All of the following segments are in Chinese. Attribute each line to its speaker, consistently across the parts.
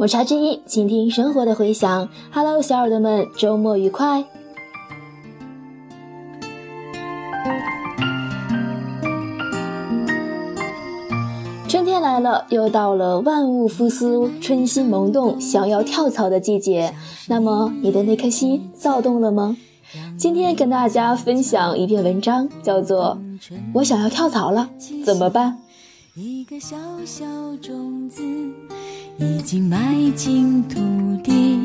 Speaker 1: 我茶之音，倾听生活的回响。Hello，小耳朵们，周末愉快！春天来了，又到了万物复苏、春心萌动、想要跳槽的季节。那么，你的那颗心躁动了吗？今天跟大家分享一篇文章，叫做《我想要跳槽了，怎么办》。一个小小种子。已经埋进土地，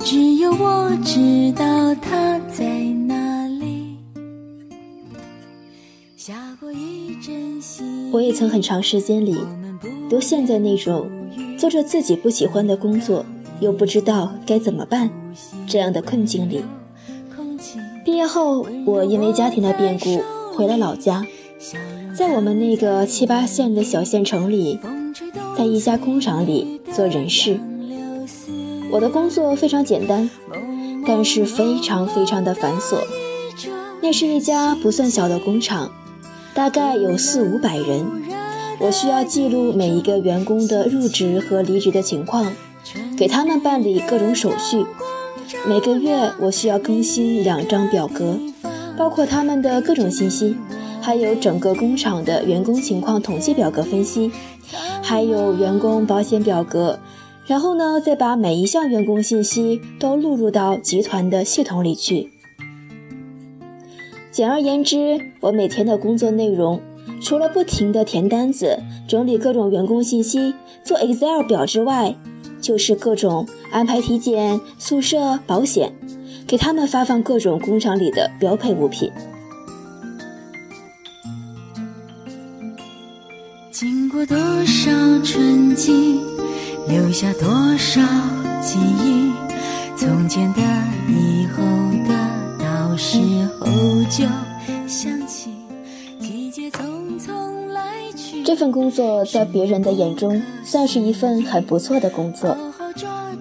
Speaker 1: 只有我知道它在哪里。下过一阵细我也曾很长时间里都陷在那种做着自己不喜欢的工作，又不知道该怎么办这样的困境里。毕业后，我因为家庭的变故回了老家，在我们那个七八线的小县城里。在一家工厂里做人事，我的工作非常简单，但是非常非常的繁琐。那是一家不算小的工厂，大概有四五百人。我需要记录每一个员工的入职和离职的情况，给他们办理各种手续。每个月我需要更新两张表格，包括他们的各种信息，还有整个工厂的员工情况统计表格分析。还有员工保险表格，然后呢，再把每一项员工信息都录入到集团的系统里去。简而言之，我每天的工作内容，除了不停的填单子、整理各种员工信息、做 Excel 表之外，就是各种安排体检、宿舍、保险，给他们发放各种工厂里的标配物品。多少春季，留下多少记忆？从前的、以后的，到时候就想起。季节匆匆来去。这份工作在别人的眼中算是一份很不错的工作，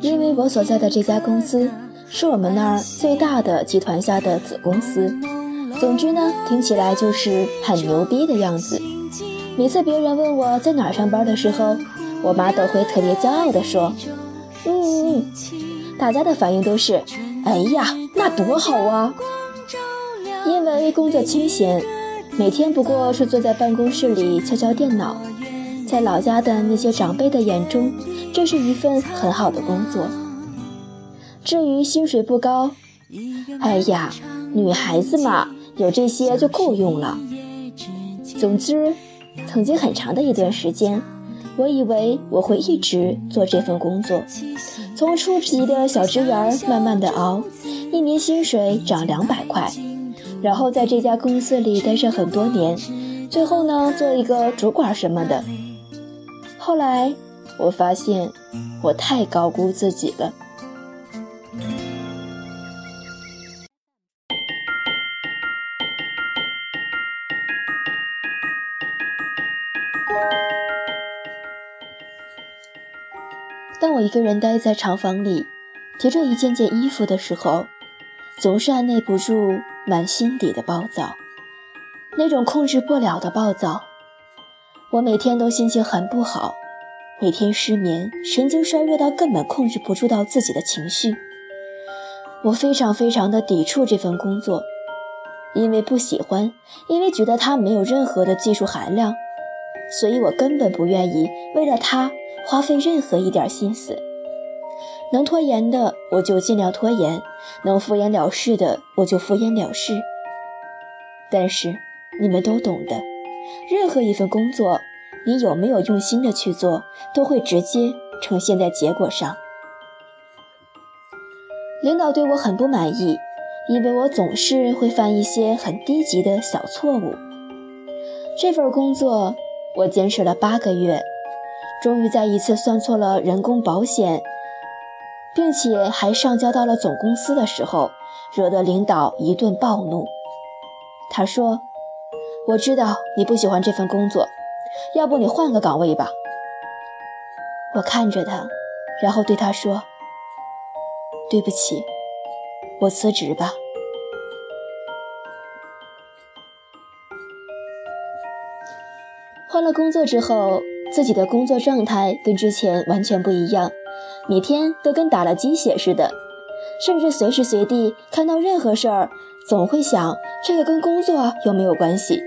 Speaker 1: 因为我所在的这家公司是我们那儿最大的集团下的子公司。总之呢，听起来就是很牛逼的样子。每次别人问我在哪儿上班的时候，我妈都会特别骄傲地说：“嗯。”大家的反应都是：“哎呀，那多好啊！”因为工作清闲，每天不过是坐在办公室里敲敲电脑，在老家的那些长辈的眼中，这是一份很好的工作。至于薪水不高，哎呀，女孩子嘛，有这些就够用了。总之。曾经很长的一段时间，我以为我会一直做这份工作，从初级的小职员慢慢的熬，一年薪水涨两百块，然后在这家公司里待上很多年，最后呢做一个主管什么的。后来我发现我太高估自己了。我一个人待在厂房里，提着一件件衣服的时候，总是按捺不住满心底的暴躁，那种控制不了的暴躁。我每天都心情很不好，每天失眠，神经衰弱到根本控制不住到自己的情绪。我非常非常的抵触这份工作，因为不喜欢，因为觉得它没有任何的技术含量，所以我根本不愿意为了它。花费任何一点心思，能拖延的我就尽量拖延，能敷衍了事的我就敷衍了事。但是你们都懂的，任何一份工作，你有没有用心的去做，都会直接呈现在结果上。领导对我很不满意，因为我总是会犯一些很低级的小错误。这份工作我坚持了八个月。终于在一次算错了人工保险，并且还上交到了总公司的时候，惹得领导一顿暴怒。他说：“我知道你不喜欢这份工作，要不你换个岗位吧。”我看着他，然后对他说：“对不起，我辞职吧。”换了工作之后。自己的工作状态跟之前完全不一样，每天都跟打了鸡血似的，甚至随时随地看到任何事儿，总会想这个跟工作有没有关系。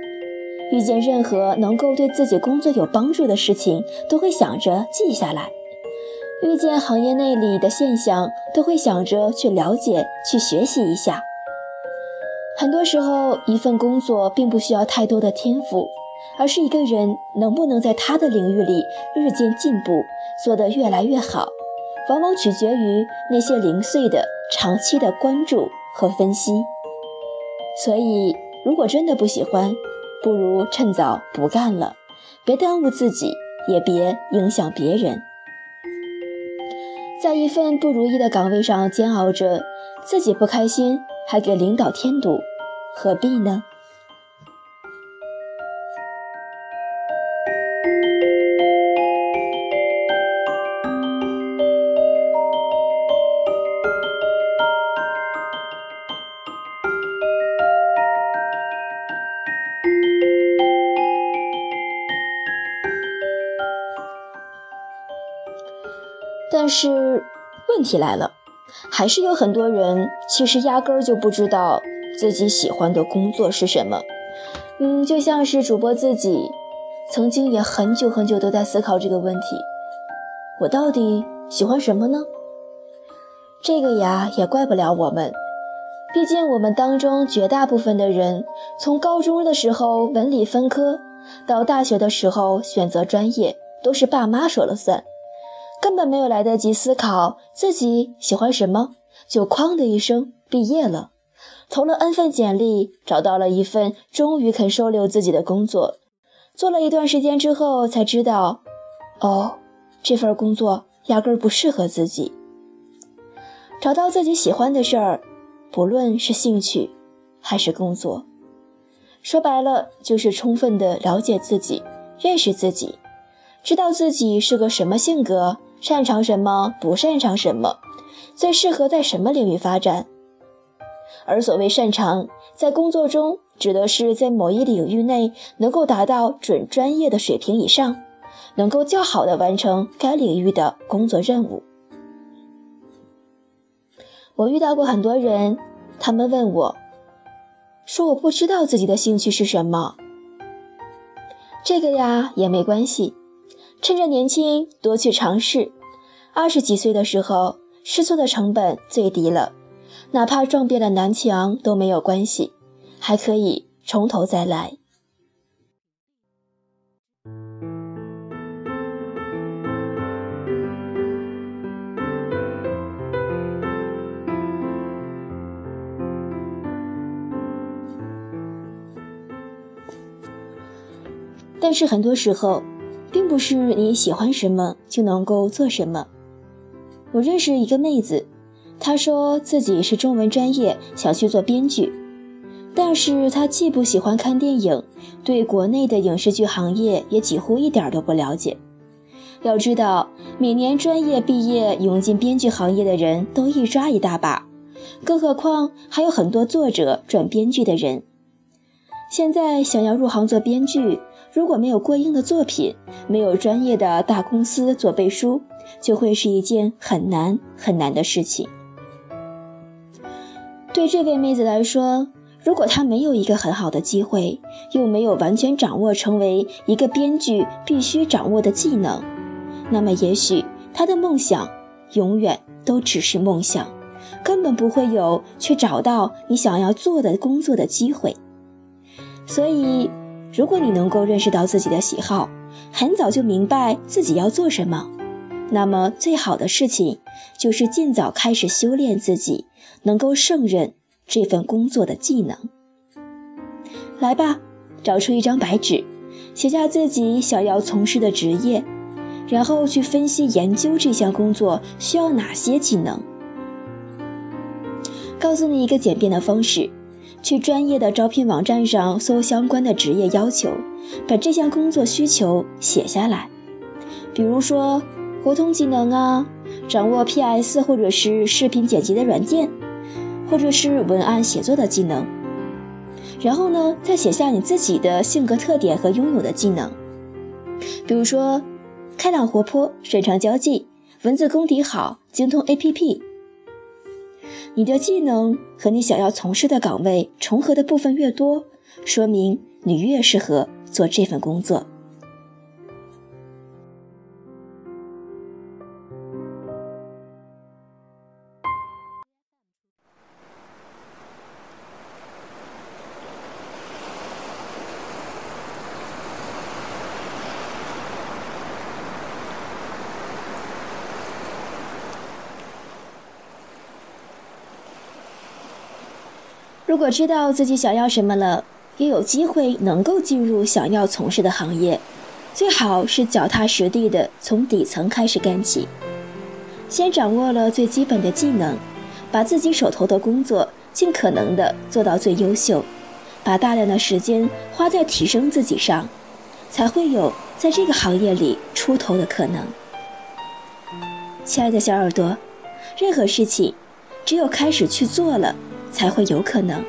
Speaker 1: 遇见任何能够对自己工作有帮助的事情，都会想着记下来；遇见行业内里的现象，都会想着去了解、去学习一下。很多时候，一份工作并不需要太多的天赋，而是一个人能不能在他的领域里日渐进步，做得越来越好，往往取决于那些零碎的、长期的关注和分析。所以，如果真的不喜欢，不如趁早不干了，别耽误自己，也别影响别人。在一份不如意的岗位上煎熬着，自己不开心，还给领导添堵，何必呢？问题来了，还是有很多人其实压根儿就不知道自己喜欢的工作是什么。嗯，就像是主播自己，曾经也很久很久都在思考这个问题：我到底喜欢什么呢？这个呀，也怪不了我们，毕竟我们当中绝大部分的人，从高中的时候文理分科，到大学的时候选择专业，都是爸妈说了算。根本没有来得及思考自己喜欢什么，就哐的一声毕业了，投了 N 份简历，找到了一份终于肯收留自己的工作。做了一段时间之后，才知道，哦，这份工作压根儿不适合自己。找到自己喜欢的事儿，不论是兴趣还是工作，说白了就是充分的了解自己，认识自己，知道自己是个什么性格。擅长什么，不擅长什么，最适合在什么领域发展。而所谓擅长，在工作中指的是在某一领域内能够达到准专业的水平以上，能够较好的完成该领域的工作任务。我遇到过很多人，他们问我，说我不知道自己的兴趣是什么。这个呀也没关系。趁着年轻，多去尝试。二十几岁的时候，试错的成本最低了，哪怕撞遍了南墙都没有关系，还可以从头再来。但是很多时候。不是你喜欢什么就能够做什么。我认识一个妹子，她说自己是中文专业，想去做编剧，但是她既不喜欢看电影，对国内的影视剧行业也几乎一点都不了解。要知道，每年专业毕业涌进编剧行业的人都一抓一大把，更何况还有很多作者转编剧的人。现在想要入行做编剧。如果没有过硬的作品，没有专业的大公司做背书，就会是一件很难很难的事情。对这位妹子来说，如果她没有一个很好的机会，又没有完全掌握成为一个编剧必须掌握的技能，那么也许她的梦想永远都只是梦想，根本不会有去找到你想要做的工作的机会。所以。如果你能够认识到自己的喜好，很早就明白自己要做什么，那么最好的事情就是尽早开始修炼自己，能够胜任这份工作的技能。来吧，找出一张白纸，写下自己想要从事的职业，然后去分析研究这项工作需要哪些技能。告诉你一个简便的方式。去专业的招聘网站上搜相关的职业要求，把这项工作需求写下来。比如说沟通技能啊，掌握 PS 或者是视频剪辑的软件，或者是文案写作的技能。然后呢，再写下你自己的性格特点和拥有的技能。比如说开朗活泼，擅长交际，文字功底好，精通 APP。你的技能和你想要从事的岗位重合的部分越多，说明你越适合做这份工作。如果知道自己想要什么了，也有机会能够进入想要从事的行业，最好是脚踏实地的从底层开始干起。先掌握了最基本的技能，把自己手头的工作尽可能的做到最优秀，把大量的时间花在提升自己上，才会有在这个行业里出头的可能。亲爱的小耳朵，任何事情，只有开始去做了。才会有可能。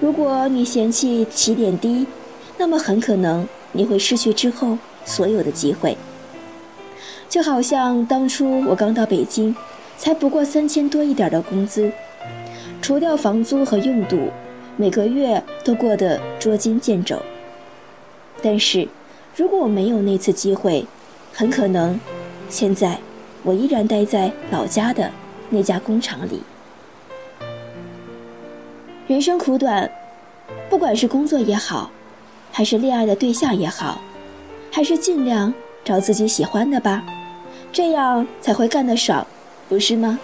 Speaker 1: 如果你嫌弃起点低，那么很可能你会失去之后所有的机会。就好像当初我刚到北京，才不过三千多一点的工资，除掉房租和用度，每个月都过得捉襟见肘。但是，如果我没有那次机会，很可能现在我依然待在老家的那家工厂里。人生苦短，不管是工作也好，还是恋爱的对象也好，还是尽量找自己喜欢的吧，这样才会干得爽，不是吗？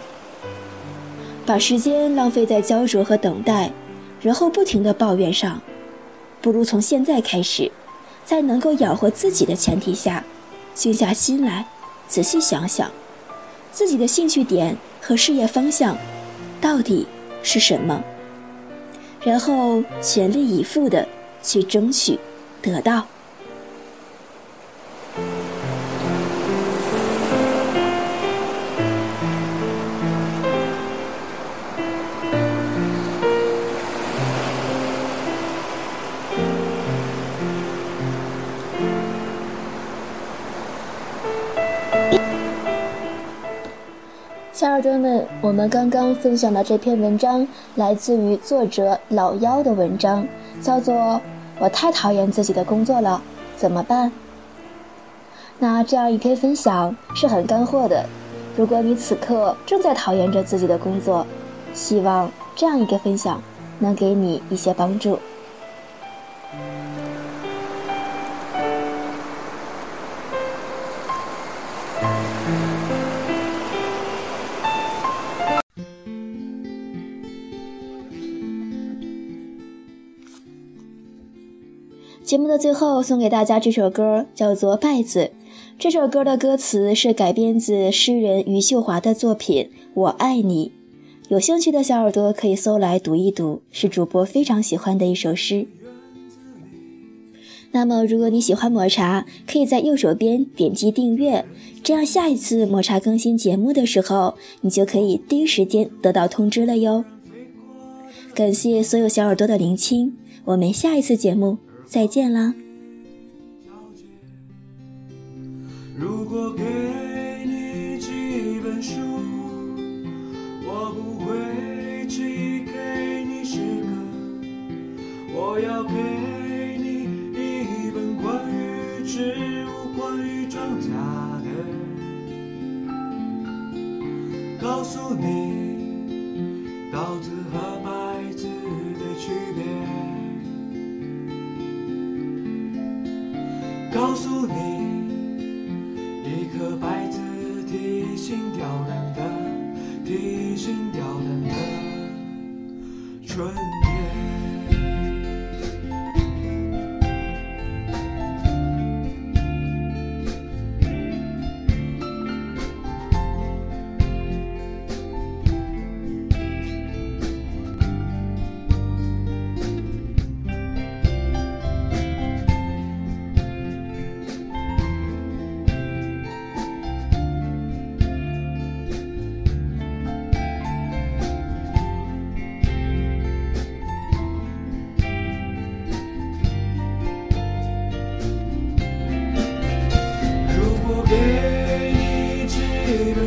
Speaker 1: 把时间浪费在焦灼和等待，然后不停的抱怨上，不如从现在开始，在能够养活自己的前提下，静下心来，仔细想想，自己的兴趣点和事业方向，到底是什么？然后全力以赴的去争取，得到。小耳朵们，我们刚刚分享的这篇文章来自于作者老妖的文章，叫做《我太讨厌自己的工作了，怎么办？》那这样一篇分享是很干货的。如果你此刻正在讨厌着自己的工作，希望这样一个分享能给你一些帮助。节目的最后，送给大家这首歌，叫做《拜子》。这首歌的歌词是改编自诗人余秀华的作品《我爱你》。有兴趣的小耳朵可以搜来读一读，是主播非常喜欢的一首诗。那么，如果你喜欢抹茶，可以在右手边点击订阅，这样下一次抹茶更新节目的时候，你就可以第一时间得到通知了哟。感谢所有小耳朵的聆听，我们下一次节目。再见啦。如果给你几本书，我不会寄给你诗歌，我要给你一本关于植物、关于庄稼的，告诉你稻子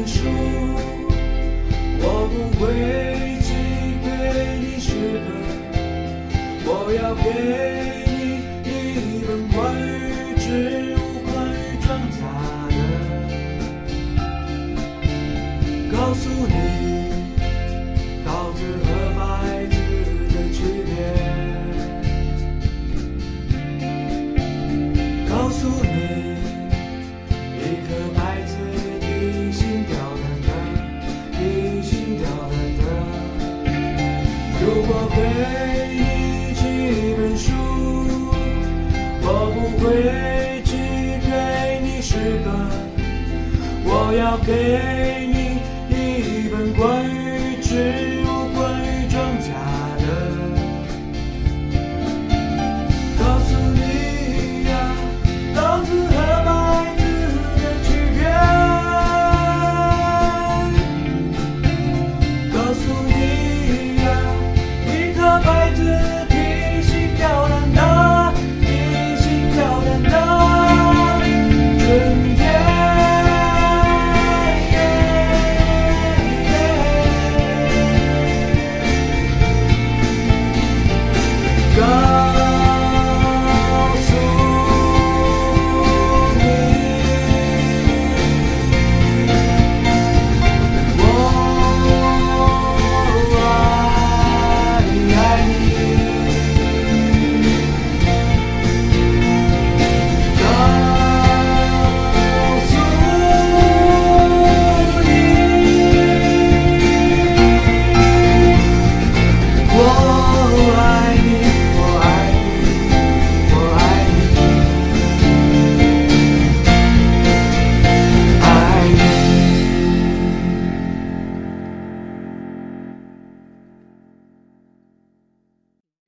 Speaker 1: 书我不会寄给你学本
Speaker 2: 我要给你一本关于植物关于庄稼的。告诉你给你几本书，我不会只给你诗歌，我要给